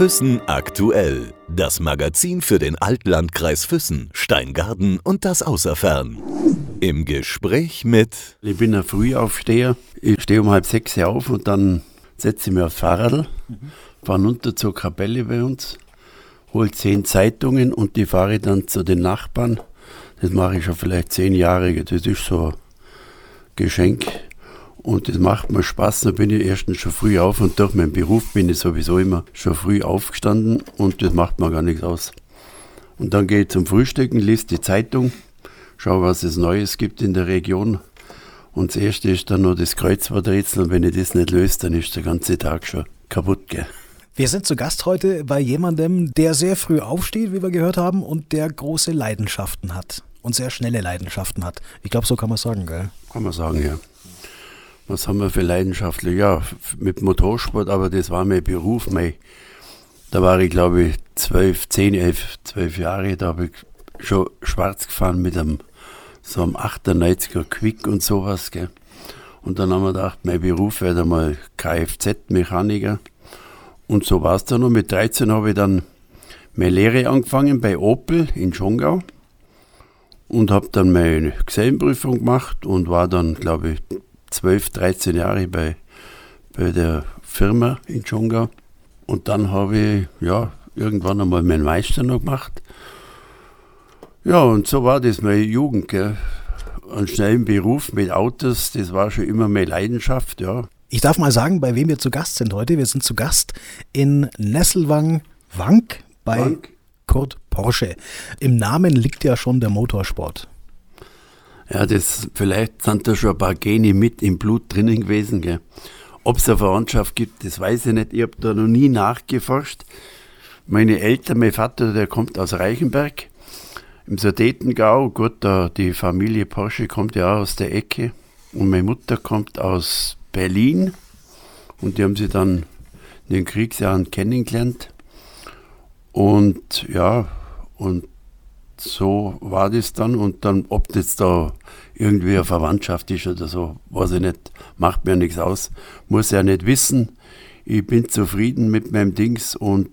Füssen aktuell. Das Magazin für den Altlandkreis Füssen, Steingarten und das Außerfern. Im Gespräch mit. Ich bin ein Frühaufsteher. Ich stehe um halb sechs auf und dann setze ich mir aufs Fahrrad, fahre runter zur Kapelle bei uns, hole zehn Zeitungen und die fahre dann zu den Nachbarn. Das mache ich schon vielleicht zehn Jahre. Das ist so ein Geschenk. Und das macht mir Spaß. Da bin ich erstens schon früh auf und durch meinen Beruf bin ich sowieso immer schon früh aufgestanden und das macht mir gar nichts aus. Und dann gehe ich zum Frühstücken, lese die Zeitung, schaue, was es Neues gibt in der Region. Und das erste ist dann noch das Kreuzworträtsel. Und wenn ich das nicht löse, dann ist der ganze Tag schon kaputt. Gell? Wir sind zu Gast heute bei jemandem, der sehr früh aufsteht, wie wir gehört haben, und der große Leidenschaften hat. Und sehr schnelle Leidenschaften hat. Ich glaube, so kann man sagen, gell? Kann man sagen, ja. Was haben wir für Leidenschaftler? Ja, mit Motorsport, aber das war mein Beruf. Mein, da war ich, glaube ich, zwölf, zehn, elf, zwölf Jahre. Da habe ich schon schwarz gefahren mit einem so einem 98er Quick und sowas. Gell. Und dann haben wir gedacht, mein Beruf wäre mal Kfz-Mechaniker. Und so war es dann noch. Mit 13 habe ich dann meine Lehre angefangen bei Opel in Schongau und habe dann meine Gesellenprüfung gemacht und war dann, glaube ich, 12, 13 Jahre bei, bei der Firma in Schongau. Und dann habe ich ja, irgendwann einmal meinen Meister noch gemacht. Ja, und so war das meine Jugend. Gell. Einen schnellen Beruf mit Autos, das war schon immer meine Leidenschaft, ja. Ich darf mal sagen, bei wem wir zu Gast sind heute. Wir sind zu Gast in Nesselwang-Wank bei Wank. Kurt Porsche. Im Namen liegt ja schon der Motorsport. Ja, das, vielleicht sind da schon ein paar Gene mit im Blut drinnen gewesen. Ob es eine Verwandtschaft gibt, das weiß ich nicht. Ich habe da noch nie nachgeforscht. Meine Eltern, mein Vater, der kommt aus Reichenberg im Sudetengau. Gut, da, die Familie Porsche kommt ja aus der Ecke. Und meine Mutter kommt aus Berlin. Und die haben sie dann in den Kriegsjahren kennengelernt. Und ja, und so war das dann. Und dann, ob das da irgendwie eine Verwandtschaft ist oder so, weiß ich nicht. Macht mir nichts aus. Muss ja nicht wissen. Ich bin zufrieden mit meinem Dings und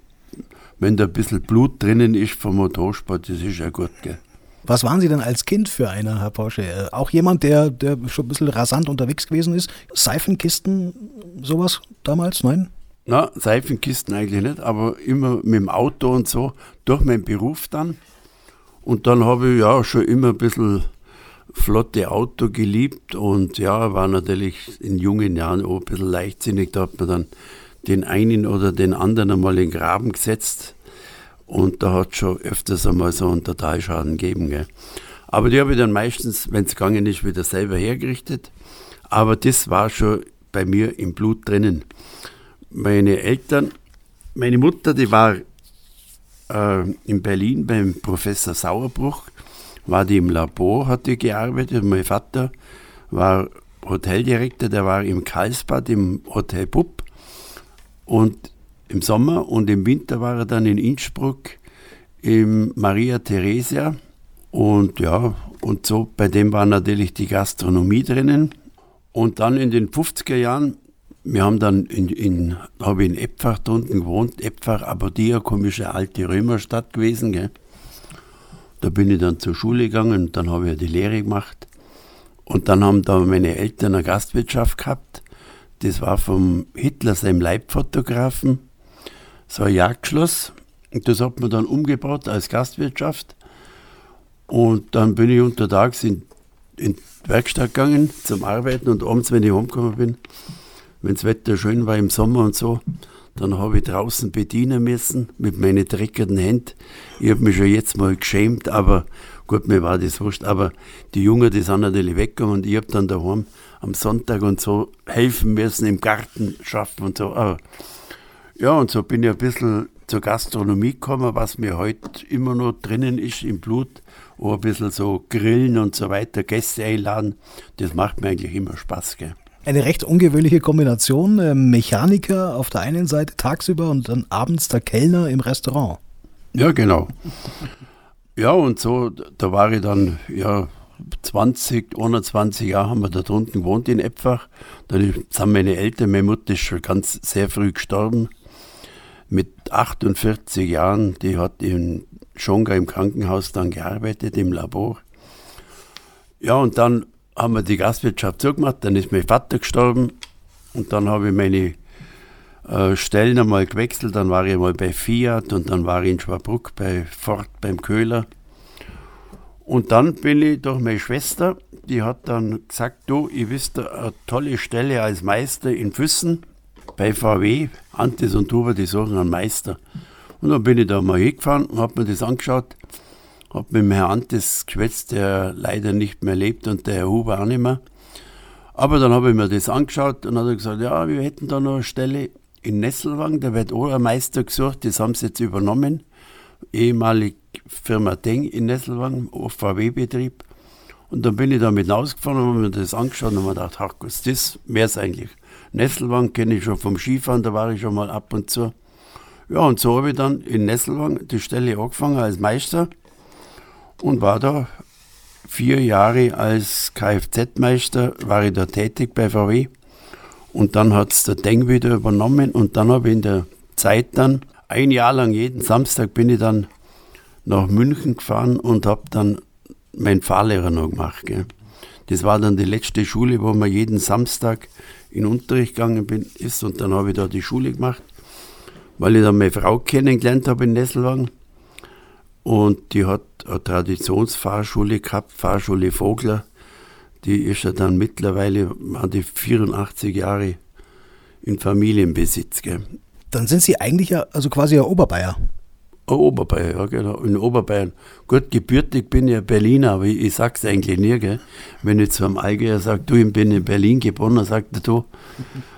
wenn da ein bisschen Blut drinnen ist vom Motorsport, das ist ja gut, gell. Was waren Sie denn als Kind für einer, Herr Porsche? Auch jemand, der, der schon ein bisschen rasant unterwegs gewesen ist? Seifenkisten, sowas damals? Nein? Na, Seifenkisten eigentlich nicht, aber immer mit dem Auto und so, durch meinen Beruf dann. Und dann habe ich ja schon immer ein bisschen flotte Auto geliebt und ja, war natürlich in jungen Jahren auch ein bisschen leichtsinnig. Da hat man dann den einen oder den anderen einmal in den Graben gesetzt und da hat es schon öfters einmal so einen Totalschaden gegeben. Gell. Aber die habe ich dann meistens, wenn es gegangen ist, wieder selber hergerichtet. Aber das war schon bei mir im Blut drinnen. Meine Eltern, meine Mutter, die war äh, in Berlin beim Professor Sauerbruch, war die im Labor, hat die gearbeitet. Mein Vater war Hoteldirektor, der war im Karlsbad im Hotel Pupp. Und im Sommer und im Winter war er dann in Innsbruck im Maria Theresia. Und ja, und so bei dem war natürlich die Gastronomie drinnen. Und dann in den 50er Jahren, wir haben dann in, in habe in Epfach drunten gewohnt, Epfach, Apodia, komische alte Römerstadt gewesen. Gell. Da bin ich dann zur Schule gegangen und dann habe ich ja die Lehre gemacht. Und dann haben da meine Eltern eine Gastwirtschaft gehabt. Das war vom Hitler seinem Leibfotografen so ein Jagdschloss. Und das hat man dann umgebaut als Gastwirtschaft. Und dann bin ich untertags in, in die Werkstatt gegangen zum Arbeiten und abends, wenn ich heimgekommen bin, wenn das Wetter schön war im Sommer und so, dann habe ich draußen bedienen müssen mit meinen dreckigen Händen. Ich habe mich schon jetzt mal geschämt, aber gut, mir war das wurscht. Aber die Jungen, die sind natürlich weggegangen und ich habe dann daheim am Sonntag und so helfen müssen im Garten schaffen und so. Aber ja, und so bin ich ein bisschen zur Gastronomie gekommen, was mir heute immer noch drinnen ist im Blut. Auch ein bisschen so grillen und so weiter, Gäste einladen. Das macht mir eigentlich immer Spaß. Gell? Eine recht ungewöhnliche Kombination. äh, Mechaniker auf der einen Seite tagsüber und dann abends der Kellner im Restaurant. Ja, genau. Ja, und so, da war ich dann, ja, 20, 21 Jahre haben wir da drunten gewohnt in Epfach. Dann sind meine Eltern, meine Mutter ist schon ganz sehr früh gestorben. mit 48 Jahren, die hat in Schonga im Krankenhaus dann gearbeitet, im Labor. Ja, und dann haben wir die Gastwirtschaft zugemacht, dann ist mein Vater gestorben und dann habe ich meine äh, Stellen einmal gewechselt. Dann war ich mal bei Fiat und dann war ich in Schwabruck bei Ford beim Köhler. Und dann bin ich durch meine Schwester, die hat dann gesagt, du, ich wüsste eine tolle Stelle als Meister in Füssen bei VW. Antis und Huber, die suchen einen Meister. Und dann bin ich da mal hingefahren und habe mir das angeschaut, habe mit dem Herrn Antis geschwätzt, der leider nicht mehr lebt und der Herr Huber auch nicht mehr. Aber dann habe ich mir das angeschaut und hat gesagt, ja, wir hätten da noch eine Stelle in Nesselwang, da wird auch ein Meister gesucht, das haben sie jetzt übernommen. Ehemalig Firma Deng in Nesselwang, VW-Betrieb. Und dann bin ich damit ausgefahren und habe mir das angeschaut und habe mir gedacht, ach Gott, das wäre es eigentlich. Nesselwang kenne ich schon vom Skifahren, da war ich schon mal ab und zu. Ja, und so habe ich dann in Nesselwang die Stelle angefangen als Meister und war da vier Jahre als Kfz-Meister, war ich da tätig bei VW. Und dann hat es der Deng wieder übernommen und dann habe ich in der Zeit dann ein Jahr lang jeden Samstag bin ich dann nach München gefahren und habe dann meinen Fahrlehrer noch gemacht. Gell. Das war dann die letzte Schule, wo man jeden Samstag in Unterricht gegangen bin, ist und dann habe ich da die Schule gemacht, weil ich dann meine Frau kennengelernt habe in Nesselwagen und die hat eine Traditionsfahrschule gehabt, Fahrschule Vogler die ist ja dann mittlerweile, war die 84 Jahre in Familienbesitz. Gell. Dann sind Sie eigentlich ja, also quasi ein Oberbayer. Ein Oberbayer, ja genau, in Oberbayern. Gut, gebürtig bin ich ja Berliner, aber ich, ich sag's eigentlich nie, gell. Wenn ich zu einem Allgäuer sage, du, ich bin in Berlin geboren, dann sagt er, du,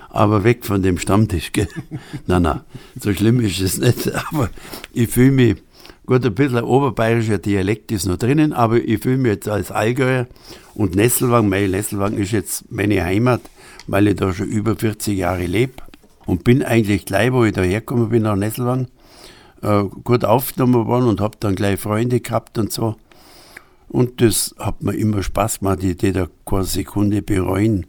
aber weg von dem Stammtisch, gell. nein, nein, so schlimm ist es nicht, aber ich fühle mich, gut, ein bisschen oberbayerischer Dialekt ist noch drinnen, aber ich fühle mich jetzt als Allgäuer und Nesselwang, mein Nesselwang ist jetzt meine Heimat, weil ich da schon über 40 Jahre lebe und bin eigentlich gleich, wo ich da hergekommen bin, nach Nesselwang, äh, gut aufgenommen worden und habe dann gleich Freunde gehabt und so. Und das hat mir immer Spaß gemacht, die, die da keine Sekunde bereuen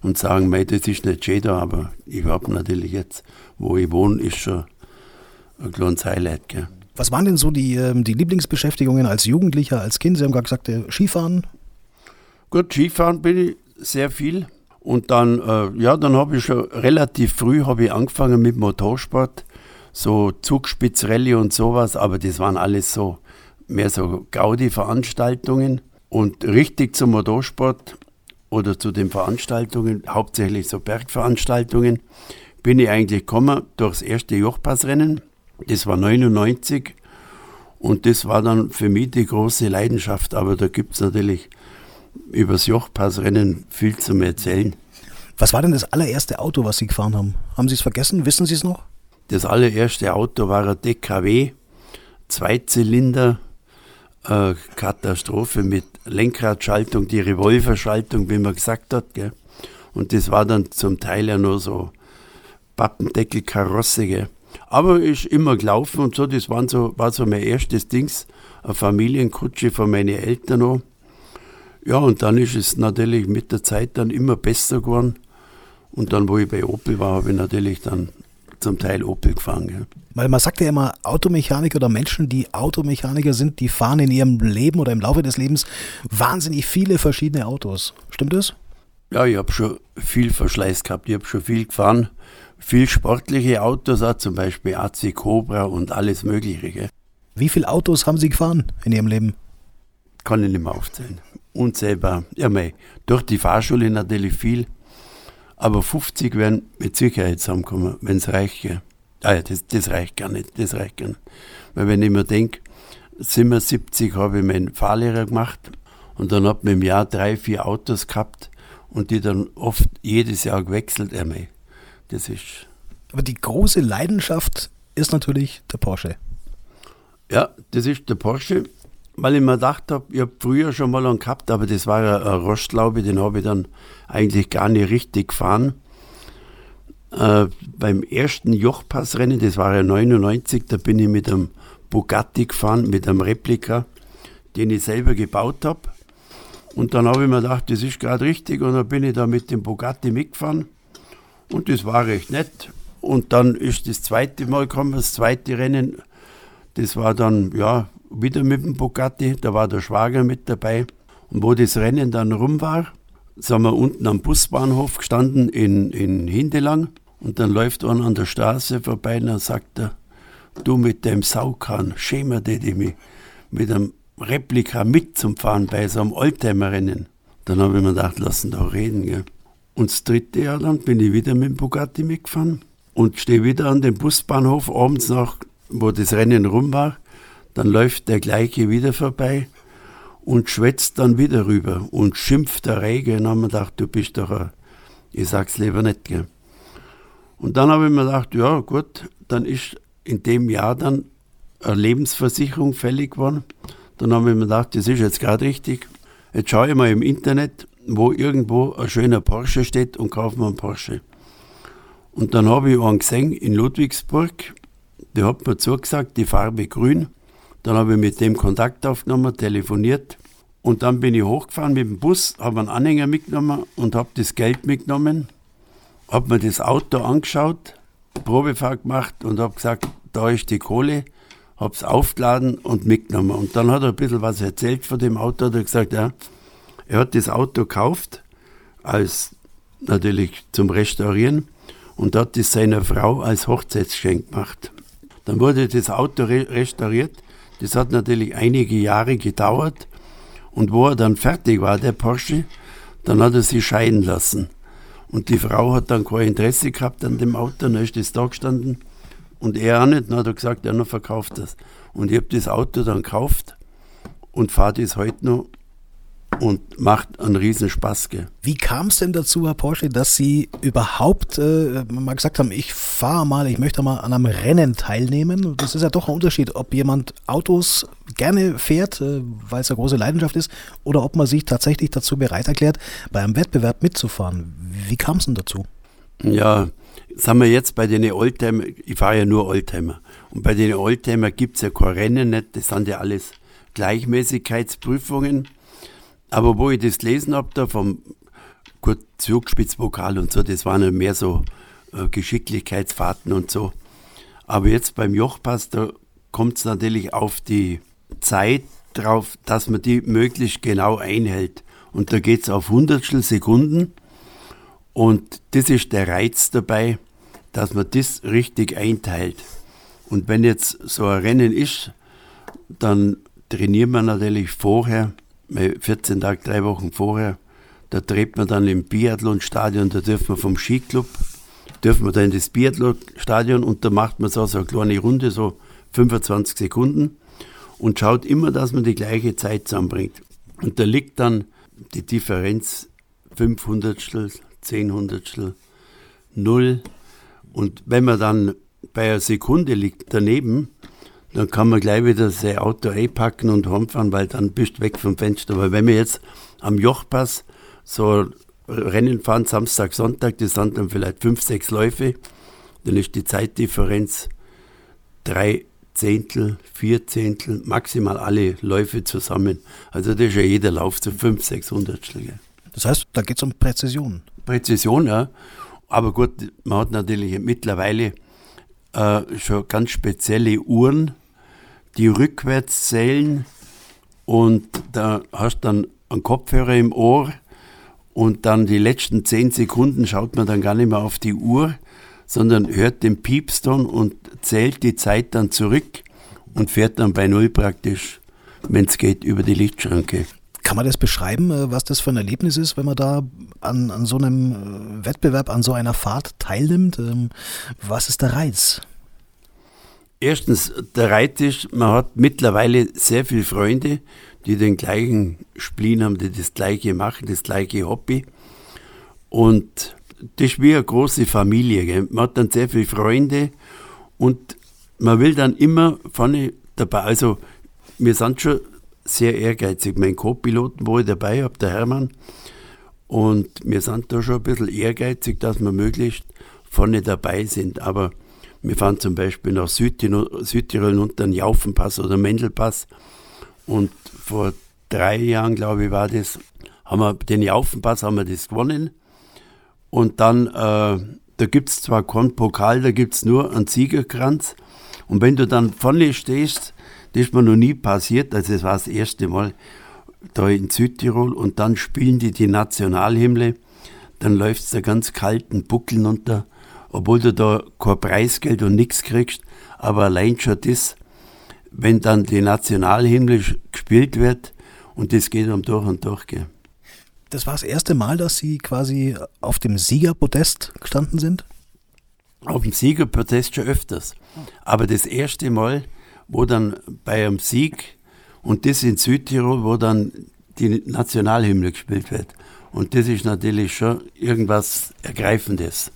und sagen, mei, das ist nicht schön da, aber ich habe natürlich jetzt, wo ich wohne, ist schon ein kleines Highlight. Gell. Was waren denn so die, ähm, die Lieblingsbeschäftigungen als Jugendlicher, als Kind? Sie haben gerade gesagt, Skifahren, Gut, Skifahren bin ich sehr viel. Und dann, äh, ja, dann habe ich schon relativ früh ich angefangen mit Motorsport, so Zugspitzrallye und sowas, aber das waren alles so mehr so Gaudi-Veranstaltungen. Und richtig zum Motorsport oder zu den Veranstaltungen, hauptsächlich so Bergveranstaltungen, bin ich eigentlich gekommen durchs erste Jochpassrennen. Das war 99 und das war dann für mich die große Leidenschaft. Aber da gibt es natürlich übers Jochpassrennen viel zu erzählen. Was war denn das allererste Auto, was Sie gefahren haben? Haben Sie es vergessen? Wissen Sie es noch? Das allererste Auto war ein DKW, Zweizylinder, äh, Katastrophe mit Lenkradschaltung, die Revolverschaltung, wie man gesagt hat. Gell? Und das war dann zum Teil ja nur so Pappendeckelkarosse. Gell? Aber ist immer gelaufen und so, das waren so, war so mein erstes Dings, eine Familienkutsche von meinen Eltern noch. Ja, und dann ist es natürlich mit der Zeit dann immer besser geworden. Und dann, wo ich bei Opel war, habe ich natürlich dann zum Teil Opel gefahren. Ja. Weil man sagt ja immer, Automechaniker oder Menschen, die Automechaniker sind, die fahren in ihrem Leben oder im Laufe des Lebens wahnsinnig viele verschiedene Autos. Stimmt das? Ja, ich habe schon viel Verschleiß gehabt. Ich habe schon viel gefahren. Viel sportliche Autos, auch zum Beispiel AC Cobra und alles Mögliche. Gell. Wie viele Autos haben Sie gefahren in Ihrem Leben? Kann ich nicht mehr aufzählen unzählbar. Ja, mei, durch die Fahrschule natürlich viel, aber 50 werden mit Sicherheit zusammenkommen, wenn es reicht. Ja. Ah ja, das, das reicht gar nicht, das reicht gar nicht. Weil wenn ich mir denke, 77 habe ich meinen Fahrlehrer gemacht und dann hat man im Jahr drei, vier Autos gehabt und die dann oft jedes Jahr gewechselt. Ja, mei, das ist... Aber die große Leidenschaft ist natürlich der Porsche. Ja, das ist der Porsche weil ich mir gedacht habe, ich habe früher schon mal einen gehabt, aber das war ja ein Rostlaube, den habe ich dann eigentlich gar nicht richtig gefahren. Äh, beim ersten Jochpassrennen, das war ja 99, da bin ich mit einem Bugatti gefahren, mit einem Replika, den ich selber gebaut habe. Und dann habe ich mir gedacht, das ist gerade richtig und dann bin ich da mit dem Bugatti mitgefahren und das war recht nett. und dann ist das zweite Mal gekommen, das zweite Rennen. Das war dann, ja, wieder mit dem Bugatti. Da war der Schwager mit dabei. Und wo das Rennen dann rum war, sind wir unten am Busbahnhof gestanden in, in Hindelang. Und dann läuft einer an der Straße vorbei und dann sagt er, du mit dem Saukahn, schämer dich mich mit einem Replika mitzufahren bei so einem Oldtimer-Rennen. Dann habe ich mir gedacht, lassen da reden. Gell. Und das dritte Jahr dann bin ich wieder mit dem Bugatti mitgefahren und stehe wieder an dem Busbahnhof abends nach, wo das Rennen rum war. Dann läuft der gleiche wieder vorbei und schwätzt dann wieder rüber und schimpft der Rege. Und dann haben wir gedacht, du bist doch ein, ich sag's lieber nicht. Gell. Und dann habe ich mir gedacht, ja gut, dann ist in dem Jahr dann eine Lebensversicherung fällig geworden. Dann habe ich mir gedacht, das ist jetzt gerade richtig. Jetzt schaue ich mal im Internet, wo irgendwo ein schöner Porsche steht und kaufe mir einen Porsche. Und dann habe ich einen gesehen in Ludwigsburg, der hat mir zugesagt, die Farbe grün. Dann habe ich mit dem Kontakt aufgenommen, telefoniert und dann bin ich hochgefahren mit dem Bus, habe einen Anhänger mitgenommen und habe das Geld mitgenommen, habe mir das Auto angeschaut, Probefahrt gemacht und habe gesagt, da ist die Kohle, habe es aufgeladen und mitgenommen. Und dann hat er ein bisschen was erzählt von dem Auto, hat er gesagt, ja, er hat das Auto gekauft, als natürlich zum Restaurieren und hat es seiner Frau als Hochzeitsgeschenk gemacht. Dann wurde das Auto re restauriert. Das hat natürlich einige Jahre gedauert. Und wo er dann fertig war, der Porsche, dann hat er sich scheiden lassen. Und die Frau hat dann kein Interesse gehabt an dem Auto, dann ist das da gestanden. Und er auch nicht, dann hat er gesagt, er noch verkauft das. Und ich habe das Auto dann gekauft und fahre das heute noch und macht einen riesen Spaß. Gell. Wie kam es denn dazu, Herr Porsche, dass Sie überhaupt äh, mal gesagt haben, ich fahre mal, ich möchte mal an einem Rennen teilnehmen? Das ist ja doch ein Unterschied, ob jemand Autos gerne fährt, äh, weil es eine große Leidenschaft ist, oder ob man sich tatsächlich dazu bereit erklärt, bei einem Wettbewerb mitzufahren. Wie kam es denn dazu? Ja, sagen wir jetzt bei den Oldtimer, ich fahre ja nur Oldtimer. Und bei den Oldtimer gibt es ja keine Rennen nicht, das sind ja alles Gleichmäßigkeitsprüfungen. Aber wo ich das gelesen habe, da vom Zugspitzpokal und so, das waren ja mehr so äh, Geschicklichkeitsfahrten und so. Aber jetzt beim Jochpass, da kommt es natürlich auf die Zeit drauf, dass man die möglichst genau einhält. Und da geht es auf Hundertstel Sekunden. Und das ist der Reiz dabei, dass man das richtig einteilt. Und wenn jetzt so ein Rennen ist, dann trainiert man natürlich vorher 14 Tage, drei Wochen vorher, da dreht man dann im Biathlonstadion, da dürfen wir vom Skiclub, dürfen wir da in das Biathlonstadion und da macht man so, so eine kleine Runde, so 25 Sekunden und schaut immer, dass man die gleiche Zeit zusammenbringt. Und da liegt dann die Differenz 500, 10 Hundertstel, 0. Und wenn man dann bei einer Sekunde liegt daneben, dann kann man gleich wieder sein Auto einpacken und heimfahren, weil dann bist du weg vom Fenster. Aber wenn wir jetzt am Jochpass so Rennen fahren, Samstag, Sonntag, das sind dann vielleicht fünf, sechs Läufe, dann ist die Zeitdifferenz drei Zehntel, vier Zehntel, maximal alle Läufe zusammen. Also das ist ja jeder Lauf zu fünf, sechs Hundertstel. Das heißt, da geht es um Präzision. Präzision, ja. Aber gut, man hat natürlich mittlerweile äh, schon ganz spezielle Uhren, die rückwärts zählen und da hast dann einen Kopfhörer im Ohr und dann die letzten zehn Sekunden schaut man dann gar nicht mehr auf die Uhr, sondern hört den Piepston und zählt die Zeit dann zurück und fährt dann bei Null praktisch, wenn es geht, über die Lichtschranke. Kann man das beschreiben, äh, was das für ein Erlebnis ist, wenn man da an, an so einem äh, Wettbewerb, an so einer Fahrt teilnimmt? Ähm, was ist der Reiz? Erstens, der Reiz ist, man hat mittlerweile sehr viele Freunde, die den gleichen Spleen haben, die das gleiche machen, das gleiche Hobby. Und das ist wie eine große Familie. Gell? Man hat dann sehr viele Freunde und man will dann immer vorne dabei. Also, wir sind schon sehr ehrgeizig. Mein Co-Piloten, ich dabei habe, der Hermann, und wir sind da schon ein bisschen ehrgeizig, dass wir möglichst vorne dabei sind. Aber wir fahren zum Beispiel nach Südtirol, Südtirol unter den Jaufenpass oder Mendelpass. Und vor drei Jahren, glaube ich, war das, haben wir den Jaufenpass haben wir das gewonnen. Und dann äh, Da gibt es zwar keinen Pokal, da gibt es nur einen Siegerkranz. Und wenn du dann vorne stehst, das ist mir noch nie passiert, also das war das erste Mal da in Südtirol und dann spielen die die Nationalhymne, dann läuft es da ganz kalten Buckeln unter, obwohl du da kein Preisgeld und nichts kriegst, aber allein schon das, wenn dann die Nationalhymne gespielt wird und das geht um durch und durch. Gell. Das war das erste Mal, dass Sie quasi auf dem Siegerpodest gestanden sind? Auf dem Siegerpodest schon öfters. Aber das erste Mal, wo dann bei einem Sieg, und das in Südtirol, wo dann die Nationalhymne gespielt wird. Und das ist natürlich schon irgendwas Ergreifendes.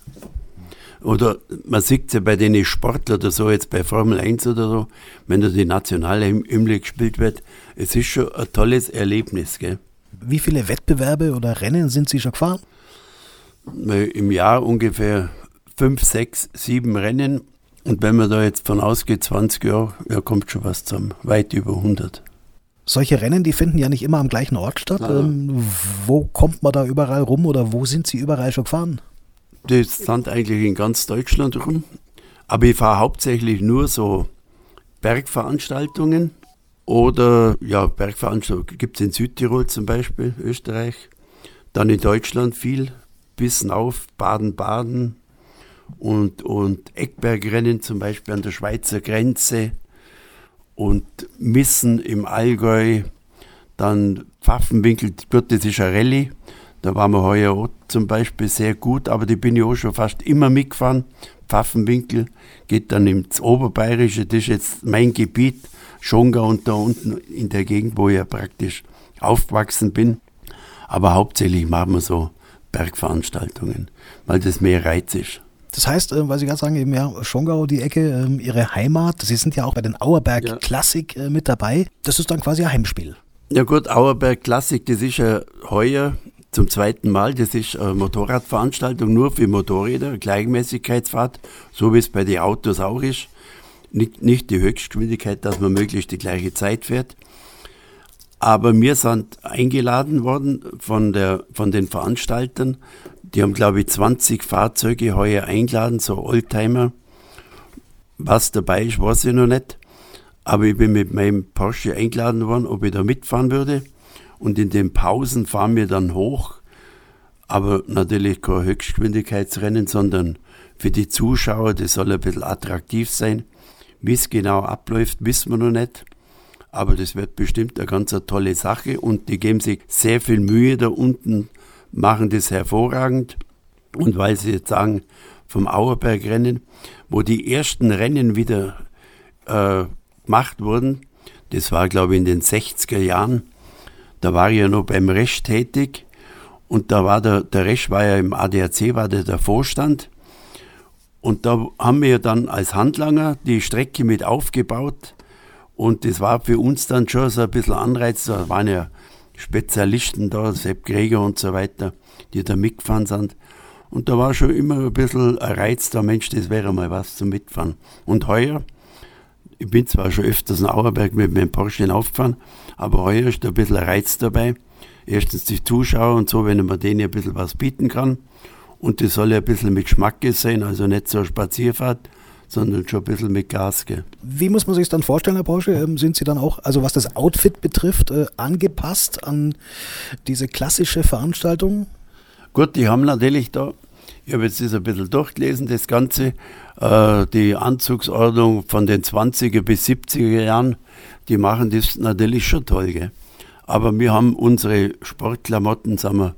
Oder man sieht es ja bei den Sportlern oder so, jetzt bei Formel 1 oder so, wenn da die Nationalhymne gespielt wird, es ist schon ein tolles Erlebnis. Gell? Wie viele Wettbewerbe oder Rennen sind Sie schon gefahren? Im Jahr ungefähr fünf, sechs, sieben Rennen. Und wenn man da jetzt von ausgeht, 20 Jahre, ja, kommt schon was zusammen. Weit über 100. Solche Rennen, die finden ja nicht immer am gleichen Ort statt. Ähm, wo kommt man da überall rum oder wo sind Sie überall schon gefahren? Das sind eigentlich in ganz Deutschland rum. Aber ich fahre hauptsächlich nur so Bergveranstaltungen oder ja, Bergveranstaltungen gibt es in Südtirol zum Beispiel, Österreich. Dann in Deutschland viel, bis auf Baden-Baden und, und Eckbergrennen zum Beispiel an der Schweizer Grenze und Missen im Allgäu. Dann Pfaffenwinkel, das ist ein Rallye. Da waren wir heuer auch zum Beispiel sehr gut, aber die bin ich auch schon fast immer mitgefahren. Pfaffenwinkel geht dann ins Oberbayerische, das ist jetzt mein Gebiet. Schongau und da unten in der Gegend, wo ich ja praktisch aufgewachsen bin. Aber hauptsächlich machen wir so Bergveranstaltungen, weil das mehr Reiz ist. Das heißt, äh, weil Sie gerade sagen, eben ja, Schongau, die Ecke, ähm, Ihre Heimat, Sie sind ja auch bei den Auerberg ja. Klassik äh, mit dabei. Das ist dann quasi ein Heimspiel. Ja gut, Auerberg Klassik, das ist ja heuer zum zweiten Mal. Das ist eine Motorradveranstaltung nur für Motorräder, Gleichmäßigkeitsfahrt, so wie es bei den Autos auch ist nicht, nicht die Höchstgeschwindigkeit, dass man möglichst die gleiche Zeit fährt. Aber wir sind eingeladen worden von, der, von den Veranstaltern. Die haben, glaube ich, 20 Fahrzeuge heuer eingeladen, so Oldtimer. Was dabei ist, weiß ich noch nicht. Aber ich bin mit meinem Porsche eingeladen worden, ob ich da mitfahren würde. Und in den Pausen fahren wir dann hoch. Aber natürlich kein Höchstgeschwindigkeitsrennen, sondern für die Zuschauer, das soll ein bisschen attraktiv sein. Wie es genau abläuft, wissen wir noch nicht. Aber das wird bestimmt eine ganz tolle Sache und die geben sich sehr viel Mühe da unten, machen das hervorragend. Und weil Sie jetzt sagen, vom Auerbergrennen, wo die ersten Rennen wieder äh, gemacht wurden, das war glaube ich in den 60er Jahren, da war ich ja noch beim Resch tätig und da war der, der Resch war ja im ADAC, war der, der Vorstand und da haben wir dann als Handlanger die Strecke mit aufgebaut. Und das war für uns dann schon so ein bisschen Anreiz. Da waren ja Spezialisten da, Sepp Gregor und so weiter, die da mitgefahren sind. Und da war schon immer ein bisschen ein Reiz da, Mensch, das wäre mal was zum Mitfahren. Und heuer, ich bin zwar schon öfters in Auerberg mit meinem Porsche aufgefahren, aber heuer ist da ein bisschen ein Reiz dabei. Erstens die Zuschauer und so, wenn man denen ein bisschen was bieten kann. Und das soll ja ein bisschen mit Schmacke sein, also nicht so eine Spazierfahrt, sondern schon ein bisschen mit Gas. Gell. Wie muss man sich dann vorstellen, Herr Porsche? Ähm, sind Sie dann auch, also was das Outfit betrifft, äh, angepasst an diese klassische Veranstaltung? Gut, die haben natürlich da, ich habe jetzt das ein bisschen durchgelesen, das Ganze, äh, die Anzugsordnung von den 20er bis 70er Jahren, die machen das natürlich schon toll. Gell. Aber wir haben unsere Sportklamotten, sagen wir,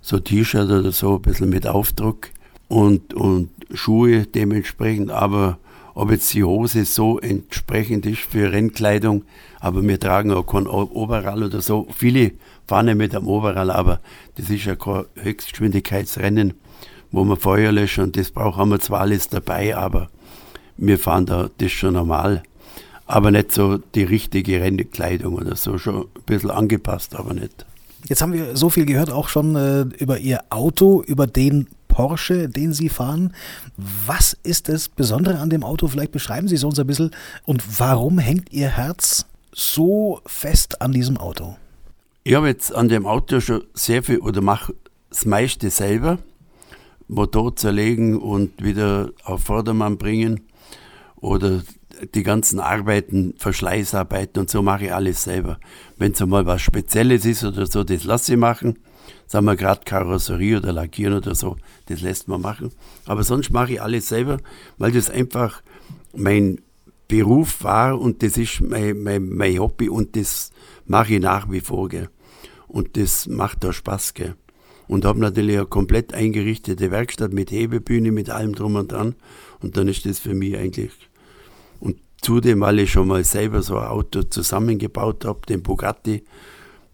so T-Shirt oder so, ein bisschen mit Aufdruck und, und Schuhe dementsprechend, aber ob jetzt die Hose so entsprechend ist für Rennkleidung, aber wir tragen auch kein Oberall oder so. Viele fahren ja mit einem Oberall, aber das ist ja kein Höchstgeschwindigkeitsrennen, wo man Feuer löschen und das brauchen wir zwar alles dabei, aber wir fahren da das schon normal. Aber nicht so die richtige Rennkleidung oder so, schon ein bisschen angepasst, aber nicht. Jetzt haben wir so viel gehört, auch schon äh, über Ihr Auto, über den Porsche, den Sie fahren. Was ist das Besondere an dem Auto? Vielleicht beschreiben Sie es uns ein bisschen. Und warum hängt Ihr Herz so fest an diesem Auto? Ich habe jetzt an dem Auto schon sehr viel oder mache das meiste selber. Motor zerlegen und wieder auf Vordermann bringen oder die ganzen Arbeiten, Verschleißarbeiten und so mache ich alles selber. Wenn es einmal was Spezielles ist oder so, das lasse ich machen. Sagen wir gerade Karosserie oder Lackieren oder so, das lässt man machen. Aber sonst mache ich alles selber, weil das einfach mein Beruf war und das ist mein, mein, mein Hobby und das mache ich nach wie vor. Gell. Und das macht da Spaß. Gell. Und habe natürlich eine komplett eingerichtete Werkstatt mit Hebebühne, mit allem drum und dran. Und dann ist das für mich eigentlich. Und zudem, weil ich schon mal selber so ein Auto zusammengebaut habe, den Bugatti,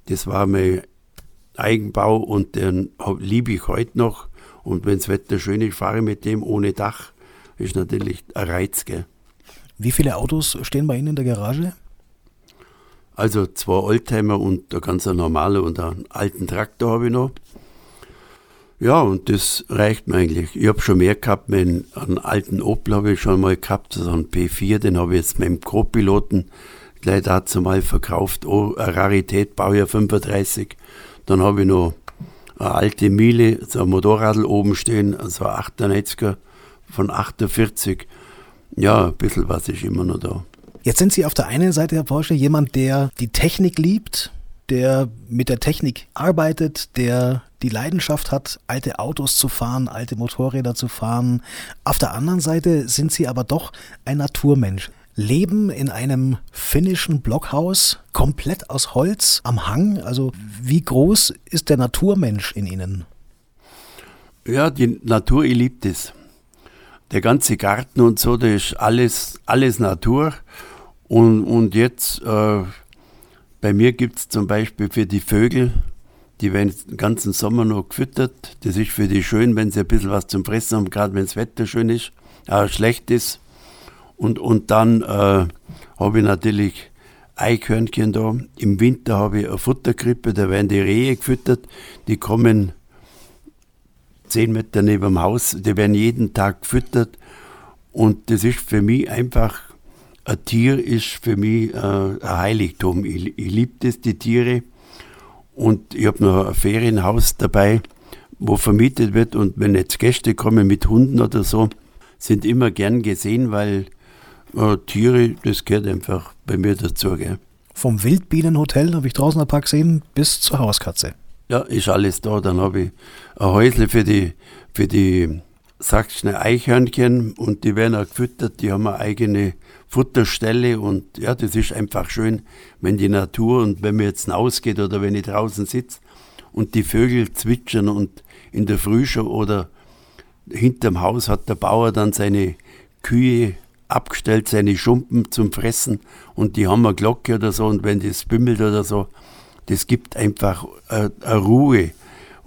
das war mein Eigenbau und den liebe ich heute noch. Und wenn das Wetter schön ist, fahre ich mit dem ohne Dach. Ist natürlich ein Reiz. Gell. Wie viele Autos stehen bei Ihnen in der Garage? Also zwei Oldtimer und ein ganz normaler und einen alten Traktor habe ich noch. Ja, und das reicht mir eigentlich. Ich habe schon mehr gehabt, meinen einen alten Opel habe ich schon mal gehabt, so einen P4, den habe ich jetzt meinem Co-Piloten gleich dazu mal verkauft. Oh, eine Rarität, Baujahr 35. Dann habe ich noch eine alte Miele, so ein Motorradl oben stehen, also ein 98er von 48. Ja, ein bisschen was ist immer noch da. Jetzt sind Sie auf der einen Seite, Herr Porsche, jemand, der die Technik liebt, der mit der Technik arbeitet, der die Leidenschaft hat, alte Autos zu fahren, alte Motorräder zu fahren. Auf der anderen Seite sind sie aber doch ein Naturmensch. Leben in einem finnischen Blockhaus, komplett aus Holz am Hang. Also wie groß ist der Naturmensch in Ihnen? Ja, die Natur, ich liebe das. Der ganze Garten und so, das ist alles, alles Natur. Und, und jetzt, äh, bei mir gibt es zum Beispiel für die Vögel, die werden den ganzen Sommer noch gefüttert. Das ist für die schön, wenn sie ein bisschen was zum Fressen haben, gerade wenn das Wetter schön ist, äh, schlecht ist. Und, und dann äh, habe ich natürlich Eichhörnchen da. Im Winter habe ich eine Futterkrippe, da werden die Rehe gefüttert. Die kommen zehn Meter neben dem Haus, die werden jeden Tag gefüttert. Und das ist für mich einfach, ein Tier ist für mich äh, ein Heiligtum. Ich, ich liebe das, die Tiere. Und ich habe noch ein Ferienhaus dabei, wo vermietet wird. Und wenn jetzt Gäste kommen mit Hunden oder so, sind immer gern gesehen, weil äh, Tiere, das gehört einfach bei mir dazu. Gell. Vom Wildbienenhotel habe ich draußen ein paar gesehen, bis zur Hauskatze. Ja, ist alles da. Dann habe ich ein Häusle für die, für die, schnell, Eichhörnchen und die werden auch gefüttert. Die haben eine eigene Futterstelle und ja, das ist einfach schön, wenn die Natur und wenn man jetzt rausgeht oder wenn ich draußen sitze und die Vögel zwitschern und in der Früh schon oder hinterm Haus hat der Bauer dann seine Kühe abgestellt, seine Schumpen zum Fressen und die haben eine Glocke oder so und wenn das bimmelt oder so, das gibt einfach eine, eine Ruhe.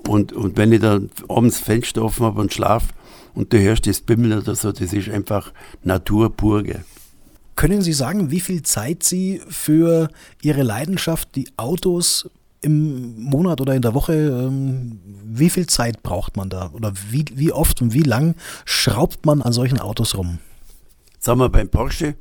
Und, und wenn ich dann abends Fenster offen habe und schlafe und du hörst das Bimmeln oder so, das ist einfach Natur pur. Können Sie sagen, wie viel Zeit Sie für Ihre Leidenschaft, die Autos im Monat oder in der Woche, ähm, wie viel Zeit braucht man da? Oder wie, wie oft und wie lang schraubt man an solchen Autos rum? Sagen wir beim Porsche,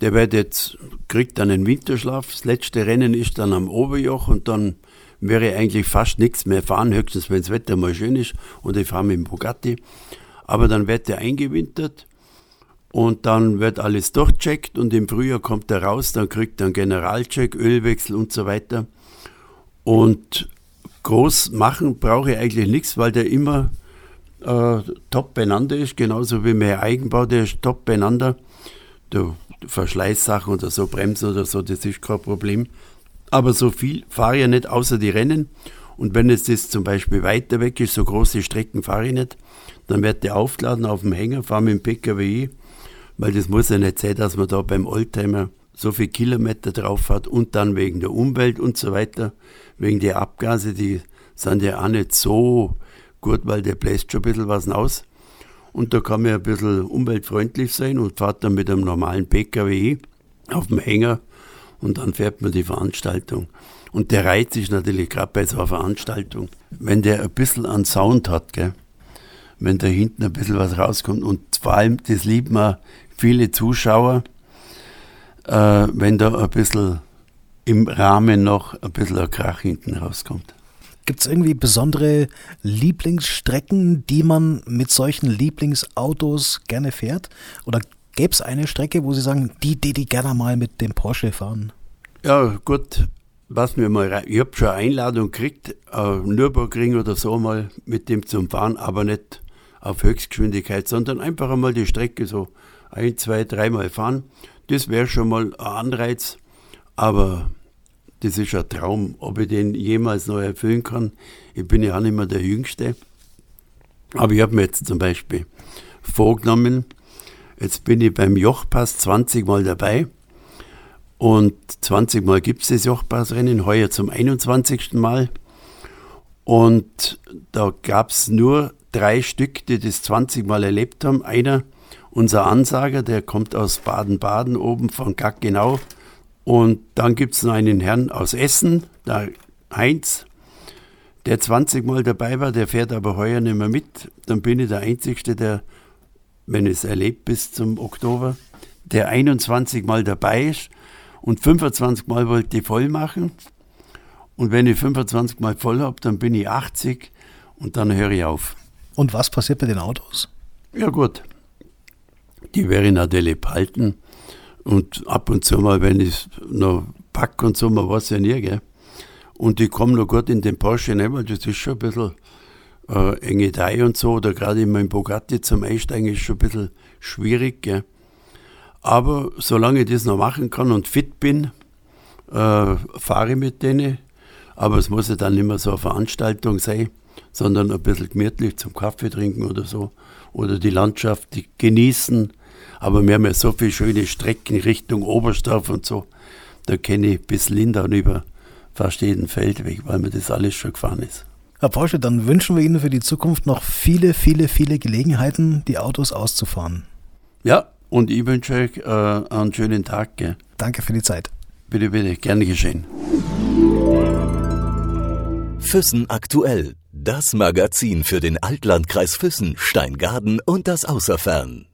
der wird jetzt, kriegt dann einen Winterschlaf. Das letzte Rennen ist dann am Oberjoch und dann wäre eigentlich fast nichts mehr fahren, höchstens wenn das Wetter mal schön ist und ich fahre mit dem Bugatti. Aber dann wird der eingewintert und dann wird alles durchcheckt und im Frühjahr kommt er raus, dann kriegt er einen Generalcheck, Ölwechsel und so weiter. Und groß machen brauche ich eigentlich nichts, weil der immer äh, top beieinander ist, genauso wie mein Eigenbau, der ist top beieinander. Der Verschleißsachen oder so, Bremsen oder so, das ist kein Problem. Aber so viel fahre ich ja nicht, außer die Rennen. Und wenn es das zum Beispiel weiter weg ist, so große Strecken fahre ich nicht, dann wird der aufgeladen auf dem Hänger, fahre mit dem PKW weil das muss ja nicht sein, dass man da beim Oldtimer so viele Kilometer drauf hat und dann wegen der Umwelt und so weiter, wegen der Abgase, die sind ja auch nicht so gut, weil der bläst schon ein bisschen was aus. Und da kann man ein bisschen umweltfreundlich sein und fährt dann mit einem normalen PKW auf dem Hänger und dann fährt man die Veranstaltung. Und der Reiz ist natürlich gerade bei so einer Veranstaltung, wenn der ein bisschen an Sound hat, gell? wenn da hinten ein bisschen was rauskommt. Und vor allem, das liebt man viele Zuschauer, äh, wenn da ein bisschen im Rahmen noch ein bisschen ein Krach hinten rauskommt. Gibt es irgendwie besondere Lieblingsstrecken, die man mit solchen Lieblingsautos gerne fährt? Oder gäbe es eine Strecke, wo Sie sagen, die, die, die gerne mal mit dem Porsche fahren? Ja, gut, was mir mal rein. Ich habe schon eine Einladung gekriegt, äh, Nürburgring oder so mal mit dem zum Fahren, aber nicht auf Höchstgeschwindigkeit, sondern einfach einmal die Strecke so ein, zwei, dreimal fahren. Das wäre schon mal ein Anreiz, aber das ist ein Traum, ob ich den jemals noch erfüllen kann. Ich bin ja auch nicht mehr der Jüngste. Aber ich habe mir jetzt zum Beispiel vorgenommen, jetzt bin ich beim Jochpass 20 Mal dabei und 20 Mal gibt es das Jochpassrennen, heuer zum 21. Mal. Und da gab es nur drei Stück, die das 20 Mal erlebt haben. Einer, unser Ansager, der kommt aus Baden-Baden, oben von Gaggenau. Und dann gibt es noch einen Herrn aus Essen, der Heinz, der 20 Mal dabei war, der fährt aber heuer nicht mehr mit. Dann bin ich der Einzige, der, wenn es erlebt bis zum Oktober, der 21 Mal dabei ist und 25 Mal wollte ich voll machen. Und wenn ich 25 Mal voll habe, dann bin ich 80 und dann höre ich auf. Und was passiert mit den Autos? Ja gut, die werde ich natürlich behalten. Und ab und zu mal, wenn ich noch packe und so, man weiß ja nie, gell. Und ich komme noch gut in den Porsche rein, weil das ist schon ein bisschen äh, enge Dei und so. Oder gerade in meinem Bugatti zum Einsteigen ist schon ein bisschen schwierig, gell. Aber solange ich das noch machen kann und fit bin, äh, fahre ich mit denen. Aber es muss ja dann nicht mehr so eine Veranstaltung sein, sondern ein bisschen gemütlich zum Kaffee trinken oder so. Oder die Landschaft genießen. Aber wir haben ja so viele schöne Strecken Richtung Oberstdorf und so. Da kenne ich bis Lindau über fast jeden Feldweg, weil mir das alles schon gefahren ist. Herr Porsche, dann wünschen wir Ihnen für die Zukunft noch viele, viele, viele Gelegenheiten, die Autos auszufahren. Ja, und ich wünsche euch äh, einen schönen Tag. Gell? Danke für die Zeit. Bitte, bitte, gerne geschehen. Füssen aktuell. Das Magazin für den Altlandkreis Füssen, Steingaden und das Außerfern.